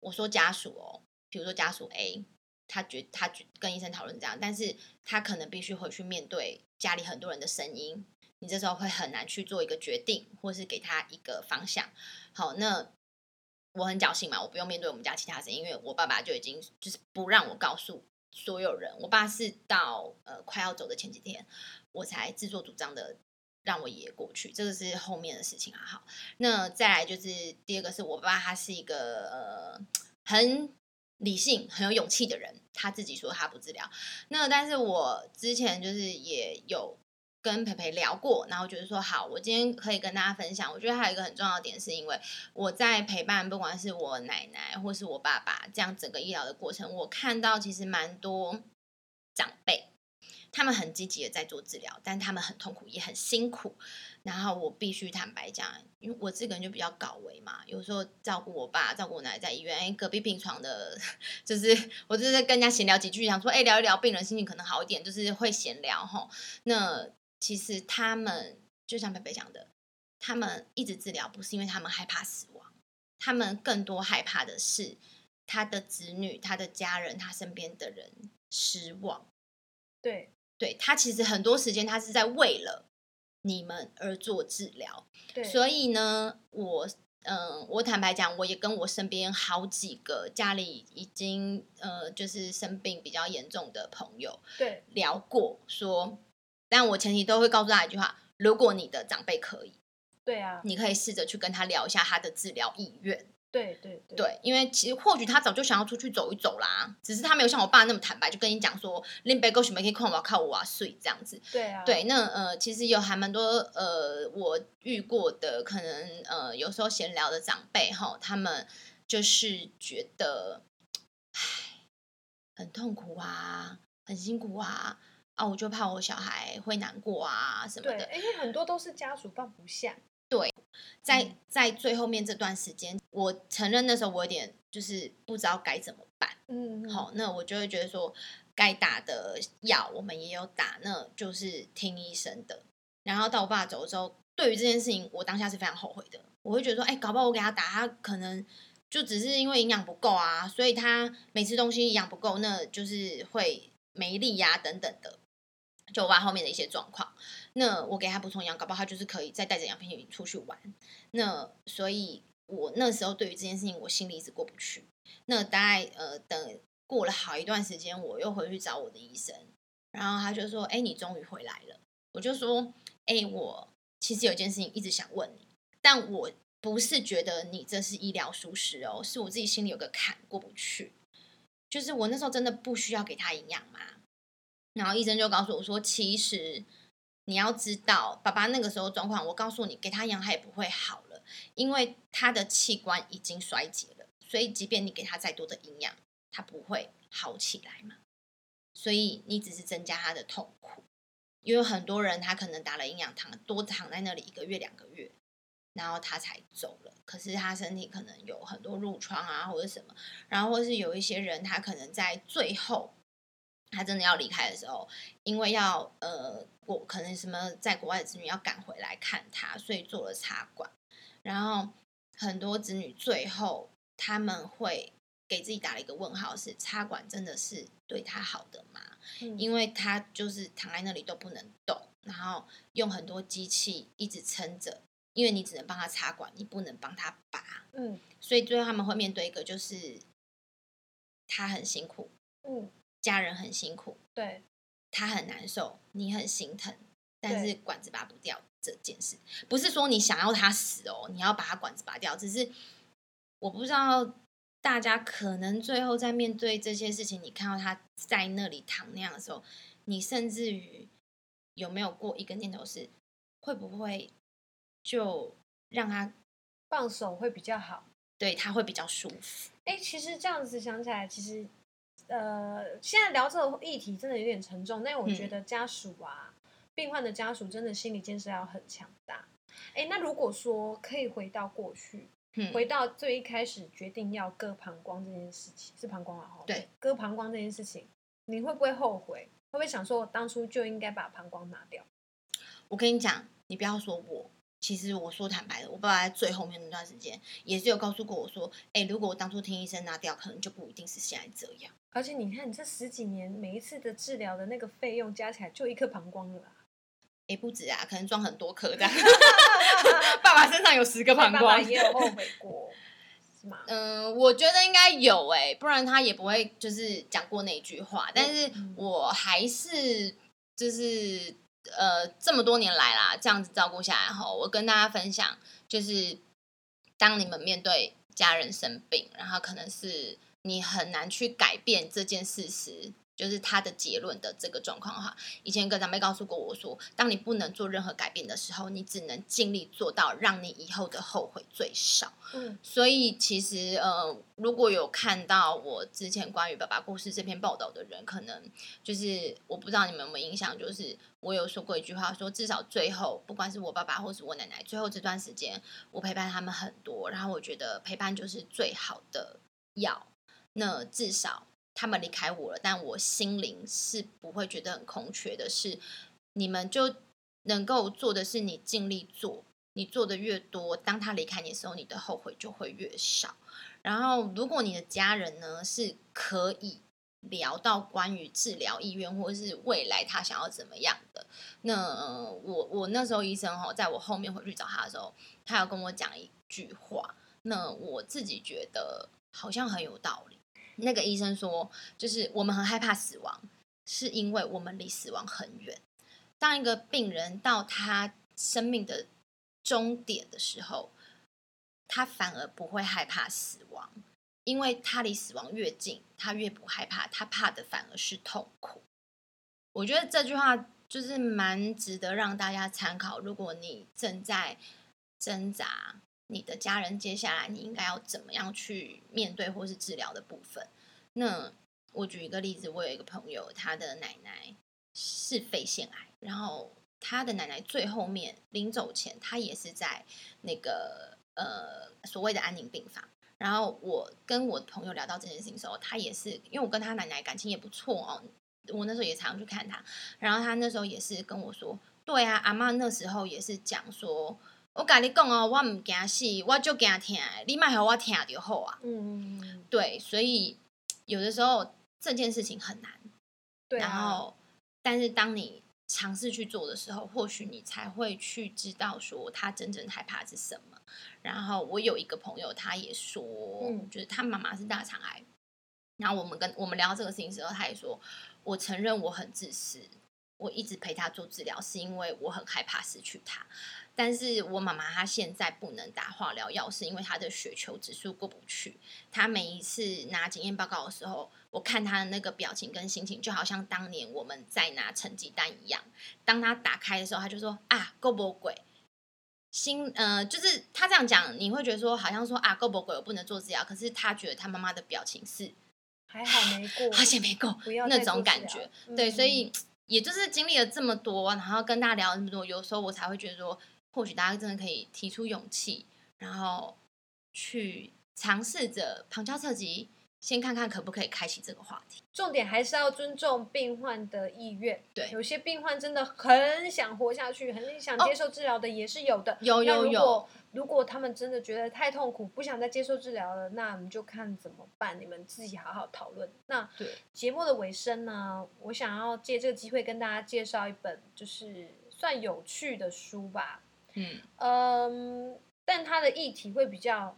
我说家属哦，比如说家属 A，他觉他跟医生讨论这样，但是他可能必须回去面对家里很多人的声音，你这时候会很难去做一个决定，或是给他一个方向。好，那。我很侥幸嘛，我不用面对我们家其他人，因为我爸爸就已经就是不让我告诉所有人。我爸是到呃快要走的前几天，我才自作主张的让我爷爷过去，这个是后面的事情啊。好，那再来就是第二个是我爸，他是一个呃很理性、很有勇气的人，他自己说他不治疗。那但是我之前就是也有跟培培聊过，然后觉得说好，我今天可以跟大家分享。我觉得还有一个很重要的点，是因为我在陪伴，不管是我奶奶或是我爸爸，这样整个医疗的过程，我看到其实蛮多长辈，他们很积极的在做治疗，但他们很痛苦，也很辛苦。然后我必须坦白讲，因为我这个人就比较高危嘛，有时候照顾我爸、照顾我奶奶在医院，哎，隔壁病床的，就是我就是跟人家闲聊几句，想说，哎，聊一聊病人心情可能好一点，就是会闲聊吼。那其实他们就像贝贝讲的，他们一直治疗不是因为他们害怕死亡，他们更多害怕的是他的子女、他的家人、他身边的人失望。对，对，他其实很多时间他是在为了。你们而做治疗，对，所以呢，我嗯，我坦白讲，我也跟我身边好几个家里已经呃，就是生病比较严重的朋友，对，聊过说，但我前提都会告诉他一句话：如果你的长辈可以，对啊，你可以试着去跟他聊一下他的治疗意愿。对对对，对，因为其实或许他早就想要出去走一走啦，只是他没有像我爸那么坦白，就跟你讲说，林北沟什么可以看我靠我啊睡这样子。对啊，对，那呃，其实有还蛮多呃，我遇过的可能呃，有时候闲聊的长辈哈，他们就是觉得，唉，很痛苦啊，很辛苦啊，啊，我就怕我小孩会难过啊什么的。对，因为很多都是家属放不下。对，在在最后面这段时间，我承认那时候我有点就是不知道该怎么办。嗯，好，那我就会觉得说，该打的药我们也有打，那就是听医生的。然后到我爸走的时候，对于这件事情，我当下是非常后悔的。我会觉得说，哎，搞不好我给他打，他可能就只是因为营养不够啊，所以他每次东西营养不够，那就是会没力呀、啊，等等的。就我爸后面的一些状况，那我给他补充营养，搞不好他就是可以再带着养分出去玩。那所以，我那时候对于这件事情，我心里一直过不去。那大概呃，等过了好一段时间，我又回去找我的医生，然后他就说：“哎，你终于回来了。”我就说：“哎，我其实有件事情一直想问你，但我不是觉得你这是医疗疏失哦，是我自己心里有个坎过不去。就是我那时候真的不需要给他营养吗？”然后医生就告诉我说：“其实你要知道，爸爸那个时候状况，我告诉你，给他养他也不会好了，因为他的器官已经衰竭了。所以，即便你给他再多的营养，他不会好起来嘛。所以，你只是增加他的痛苦。因为很多人他可能打了营养糖，多躺在那里一个月、两个月，然后他才走了。可是他身体可能有很多褥疮啊，或者什么，然后或是有一些人他可能在最后。”他真的要离开的时候，因为要呃，我可能什么在国外的子女要赶回来看他，所以做了插管。然后很多子女最后他们会给自己打了一个问号：是插管真的是对他好的吗？嗯。因为他就是躺在那里都不能动，然后用很多机器一直撑着，因为你只能帮他插管，你不能帮他拔。嗯，所以最后他们会面对一个就是他很辛苦。嗯。家人很辛苦，对，他很难受，你很心疼，但是管子拔不掉这件事，不是说你想要他死哦，你要把他管子拔掉，只是我不知道大家可能最后在面对这些事情，你看到他在那里躺那样的时候，你甚至于有没有过一个念头是，会不会就让他放手会比较好，对他会比较舒服。哎，其实这样子想起来，其实。呃，现在聊这个议题真的有点沉重，但我觉得家属啊，嗯、病患的家属真的心理建设要很强大。哎，那如果说可以回到过去，嗯、回到最一开始决定要割膀胱这件事情，是膀胱啊，对，割膀胱这件事情，你会不会后悔？会不会想说我当初就应该把膀胱拿掉？我跟你讲，你不要说我。其实我说坦白的，我爸爸在最后面那段时间也是有告诉过我说，哎，如果我当初听医生拿掉，可能就不一定是现在这样。而且你看，你这十几年每一次的治疗的那个费用加起来，就一颗膀胱了吧？哎，不止啊，可能装很多颗这样。爸爸身上有十个膀胱，爸爸也有后悔过，是吗？嗯，我觉得应该有哎，不然他也不会就是讲过那句话。但是我还是就是。呃，这么多年来啦，这样子照顾下来后，我跟大家分享，就是当你们面对家人生病，然后可能是你很难去改变这件事实，就是他的结论的这个状况的话，以前跟长辈告诉过我说，当你不能做任何改变的时候，你只能尽力做到让你以后的后悔最少。嗯，所以其实呃，如果有看到我之前关于爸爸故事这篇报道的人，可能就是我不知道你们有没有印象，就是我有说过一句话说，说至少最后，不管是我爸爸或是我奶奶，最后这段时间我陪伴他们很多，然后我觉得陪伴就是最好的药。那至少。他们离开我了，但我心灵是不会觉得很空缺的。是你们就能够做的是，你尽力做，你做的越多，当他离开你的时候，你的后悔就会越少。然后，如果你的家人呢是可以聊到关于治疗意愿或者是未来他想要怎么样的，那我我那时候医生哈，在我后面回去找他的时候，他要跟我讲一句话，那我自己觉得好像很有道理。那个医生说，就是我们很害怕死亡，是因为我们离死亡很远。当一个病人到他生命的终点的时候，他反而不会害怕死亡，因为他离死亡越近，他越不害怕，他怕的反而是痛苦。我觉得这句话就是蛮值得让大家参考。如果你正在挣扎，你的家人接下来你应该要怎么样去面对或是治疗的部分？那我举一个例子，我有一个朋友，他的奶奶是肺腺癌，然后他的奶奶最后面临走前，他也是在那个呃所谓的安宁病房。然后我跟我朋友聊到这件事情的时候，他也是因为我跟他奶奶感情也不错哦，我那时候也常去看他，然后他那时候也是跟我说，对啊，阿嬷那时候也是讲说。我跟你讲哦，我唔惊死，我就惊听。你卖给我听就好啊。嗯，对，所以有的时候这件事情很难。对、啊。然后，但是当你尝试去做的时候，或许你才会去知道说他真正害怕是什么。然后我有一个朋友，他也说，嗯、就是他妈妈是大肠癌。然后我们跟我们聊到这个事情的时候，他也说，我承认我很自私，我一直陪他做治疗，是因为我很害怕失去他。但是我妈妈她现在不能打化疗药，是因为她的血球指数过不去。她每一次拿检验报告的时候，我看她的那个表情跟心情，就好像当年我们在拿成绩单一样。当她打开的时候，她就说：“啊，够不鬼。”心呃，就是她这样讲，你会觉得说好像说啊，够不鬼，我不能做治疗。可是她觉得她妈妈的表情是还好没过，好险没过，那种感觉。对，所以也就是经历了这么多，然后跟大家聊了这么多，有时候我才会觉得说。或许大家真的可以提出勇气，然后去尝试着旁敲侧击，先看看可不可以开启这个话题。重点还是要尊重病患的意愿。对，有些病患真的很想活下去，很想接受治疗的也是有的。有有有。如果他们真的觉得太痛苦，不想再接受治疗了，那我们就看怎么办。你们自己好好讨论。那对节目的尾声呢，我想要借这个机会跟大家介绍一本，就是算有趣的书吧。嗯，嗯，但它的议题会比较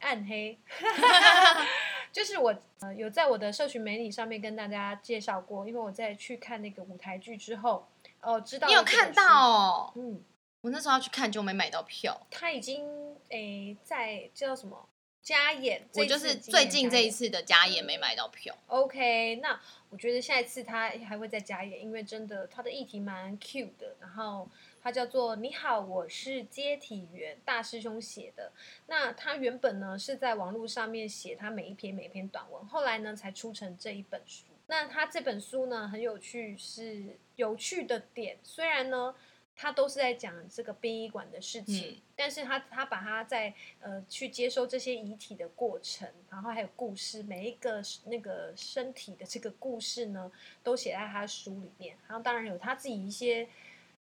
暗黑，就是我呃有在我的社群媒体上面跟大家介绍过，因为我在去看那个舞台剧之后，哦，知道你有看到。哦，嗯，我那时候要去看就没买到票，他已经诶在叫什么？加演，我就是最近这一次的加演没买到票。OK，那我觉得下一次他还会再加演，因为真的他的议题蛮 cute 的，然后。它叫做《你好，我是接体员》，大师兄写的。那他原本呢是在网络上面写他每一篇每一篇短文，后来呢才出成这一本书。那他这本书呢很有趣，是有趣的点。虽然呢他都是在讲这个殡仪馆的事情，嗯、但是他他把他在呃去接收这些遗体的过程，然后还有故事，每一个那个身体的这个故事呢，都写在他的书里面。然后当然有他自己一些。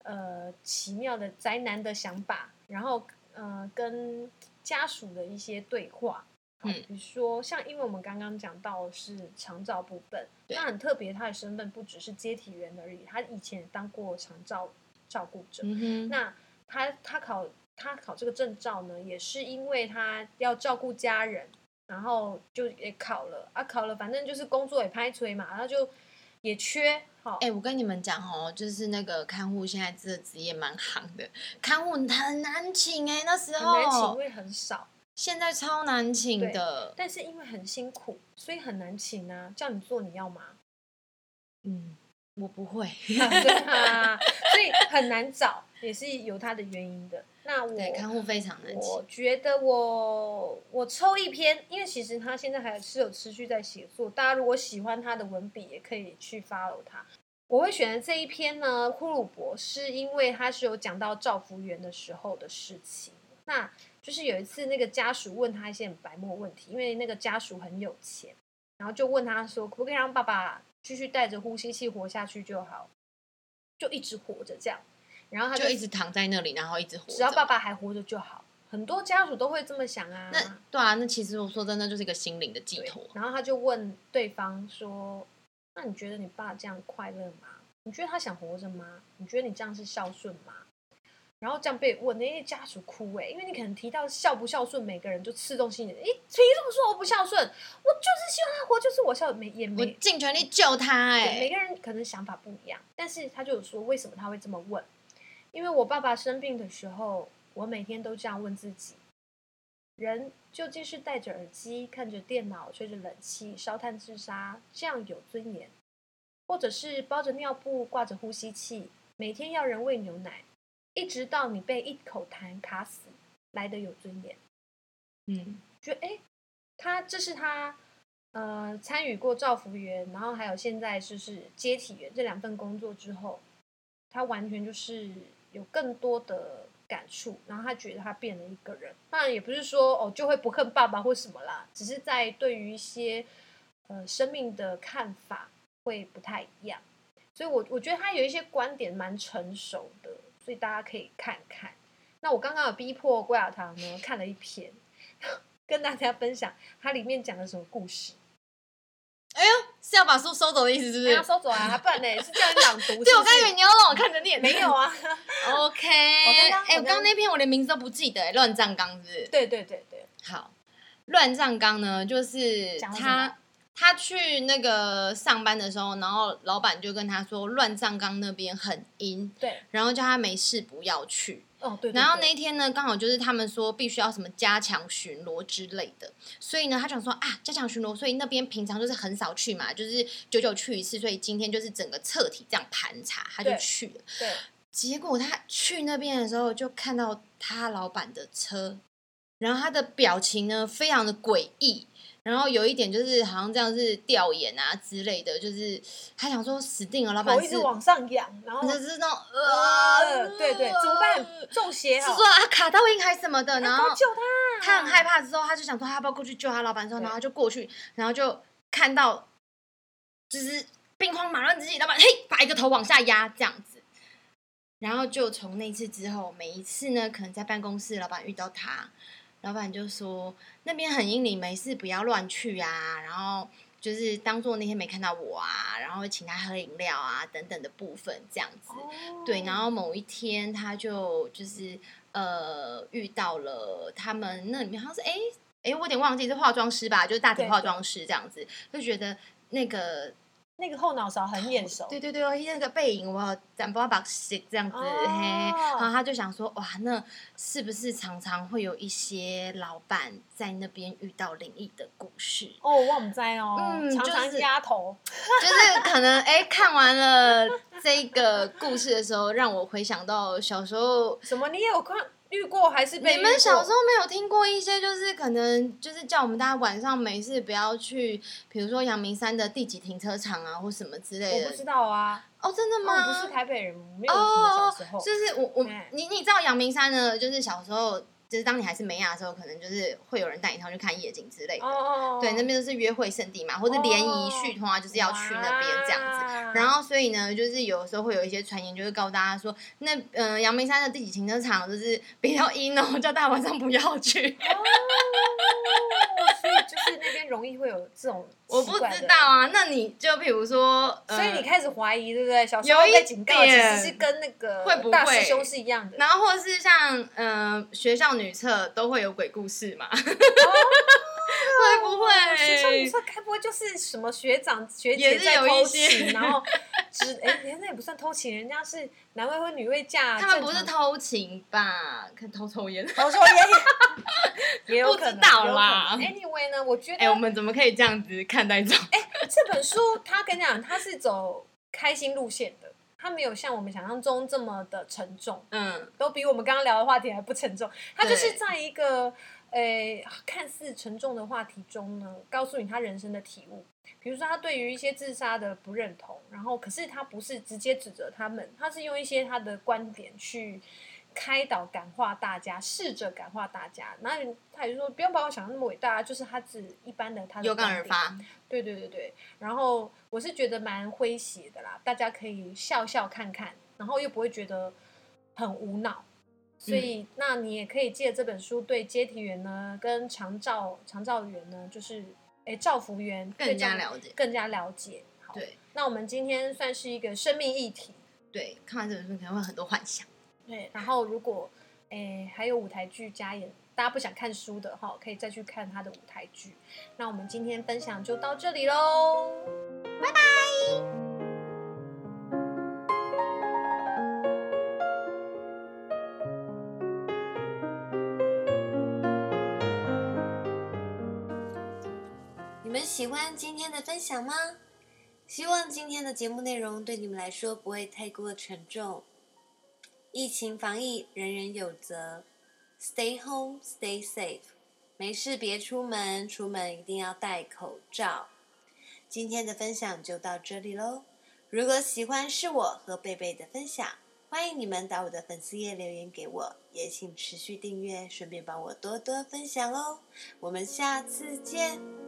呃，奇妙的宅男的想法，然后呃，跟家属的一些对话，嗯，比如说像，因为我们刚刚讲到是长照部分，那很特别，他的身份不只是接体员而已，他以前也当过长照照顾者。嗯、那他他考他考这个证照呢，也是因为他要照顾家人，然后就也考了啊，考了，反正就是工作也拍催嘛，然后就也缺。哎、欸，我跟你们讲哦，就是那个看护，现在这个职业蛮行的，看护很难请哎、欸，那时候很难请，因为很少，现在超难请的。但是因为很辛苦，所以很难请啊。叫你做，你要吗？嗯，我不会，啊、所以很难找，也是有它的原因的。那我对看护非常难，我觉得我我抽一篇，因为其实他现在还是有持续在写作，大家如果喜欢他的文笔，也可以去 follow 他。我会选择这一篇呢，库鲁伯，是因为他是有讲到赵福源的时候的事情。那就是有一次，那个家属问他一些很白目问题，因为那个家属很有钱，然后就问他说，可不可以让爸爸继续带着呼吸器活下去就好，就一直活着这样。然后他就，就一直躺在那里，然后一直活着，只要爸爸还活着就好。很多家属都会这么想啊。那对啊，那其实我说真的，就是一个心灵的寄托。然后他就问对方说。那你觉得你爸这样快乐吗？你觉得他想活着吗？你觉得你这样是孝顺吗？然后这样被问，那些家属哭哎，因为你可能提到孝不孝顺，每个人就刺痛心里。哎，凭什么说我不孝顺？我就是希望他活，就是我孝没也没我尽全力救他哎。每个人可能想法不一样，但是他就有说为什么他会这么问？因为我爸爸生病的时候，我每天都这样问自己：人究竟是戴着耳机看着电脑吹着冷气烧炭自杀，这样有尊严？或者是包着尿布挂着呼吸器，每天要人喂牛奶，一直到你被一口痰卡死，来得有尊严？嗯，觉得诶，他这是他呃参与过照服员，然后还有现在就是接体员这两份工作之后，他完全就是有更多的感触，然后他觉得他变了一个人。当然也不是说哦就会不恨爸爸或什么啦，只是在对于一些呃生命的看法。会不太一样，所以我我觉得他有一些观点蛮成熟的，所以大家可以看看。那我刚刚有逼迫郭亚堂呢看了一篇，跟大家分享它里面讲的什么故事。哎呦，是要把书收走的意思是不是？要收走啊，不然呢 是叫你朗读？对，我刚以为你要让我看着念，没有啊。OK，哎，我刚刚那篇我连名字都不记得，乱葬岗是不是？对对对对，好，乱葬岗呢就是他。他去那个上班的时候，然后老板就跟他说，乱葬岗那边很阴，对，然后叫他没事不要去。哦，对，对，对。然后那一天呢，刚好就是他们说必须要什么加强巡逻之类的，所以呢，他就想说啊，加强巡逻，所以那边平常就是很少去嘛，就是久久去一次，所以今天就是整个彻底这样盘查，他就去了。对。对，结果他去那边的时候，就看到他老板的车，然后他的表情呢，非常的诡异。然后有一点就是好像这样是吊眼啊之类的，就是他想说死定了，老板是一直往上仰，然后就是那种呃，对对，怎么办？中邪是说啊卡到阴还是什么的，然后救他，他很害怕之后，他就想说他要不要过去救他老板之后，然后就过去，然后就看到就是兵荒马乱之际，老板嘿把一个头往下压这样子，然后就从那次之后，每一次呢，可能在办公室老板遇到他。老板就说那边很阴，你没事不要乱去啊。然后就是当做那天没看到我啊，然后请他喝饮料啊等等的部分这样子。Oh. 对，然后某一天他就就是呃遇到了他们那里面好像是哎哎我有点忘记是化妆师吧，就是大体化妆师这样子，就觉得那个。那个后脑勺很眼熟，对对对，那个背影我怎不要把写这样子、哦、嘿，然后他就想说，哇，那是不是常常会有一些老板在那边遇到灵异的故事？哦，我不知哦，嗯，常常压头，就是可能哎，看完了这个故事的时候，让我回想到小时候，什么你也有看？遇过还是被？你们小时候没有听过一些，就是可能就是叫我们大家晚上没事不要去，比如说阳明山的第几停车场啊，或什么之类的。我不知道啊。哦，真的吗？我不是台北人，没有什么小时候。哦，就是我我你你知道阳明山呢？就是小时候。就是当你还是美亚的时候，可能就是会有人带你上去看夜景之类的。Oh. 对，那边都是约会圣地嘛，或者联谊续通啊，就是要去那边这样子。Oh. 然后所以呢，就是有时候会有一些传言，就是告诉大家说，那嗯，阳明山的第几停车场就是比较阴哦，叫大家晚上不要去。Oh. 所以就是那边容易会有这种，我不知道啊。那你就比如说，所以你开始怀疑，对不对？小时候被警告，其实是跟那个会不会大师兄是一样的。然后或者是像嗯、呃、学校女厕都会有鬼故事嘛？哦、会不会？学校女厕该不会就是什么学长学姐在偷情，然后只哎，那也不算偷情，人家是男未婚女未嫁。他们不是偷情吧？可偷抽烟，偷抽烟。也有可能不知道啦。Anyway 呢，我觉得，哎、欸，我们怎么可以这样子看待这种？哎、欸，这本书他跟你讲，他是走开心路线的，他没有像我们想象中这么的沉重，嗯，都比我们刚刚聊的话题还不沉重。他就是在一个诶看似沉重的话题中呢，告诉你他人生的体悟。比如说，他对于一些自杀的不认同，然后可是他不是直接指责他们，他是用一些他的观点去开导、感化大家，试着感化大家。那他也就说，不用把我想的那么伟大，就是他只一般的他的有感而发。对对对对。然后我是觉得蛮诙谐的啦，大家可以笑笑看看，然后又不会觉得很无脑。所以，嗯、那你也可以借这本书对接体员呢，跟长照长照员呢，就是。哎，照服员更加了解，更加了解。好，对，那我们今天算是一个生命议题。对，看完这本书可能会很多幻想。对，然后如果哎还有舞台剧加演，大家不想看书的哈，可以再去看他的舞台剧。那我们今天分享就到这里喽，拜拜。欢今天的分享吗？希望今天的节目内容对你们来说不会太过沉重。疫情防疫，人人有责。Stay home, stay safe。没事别出门，出门一定要戴口罩。今天的分享就到这里喽。如果喜欢是我和贝贝的分享，欢迎你们到我的粉丝页留言给我，也请持续订阅，顺便帮我多多分享哦。我们下次见。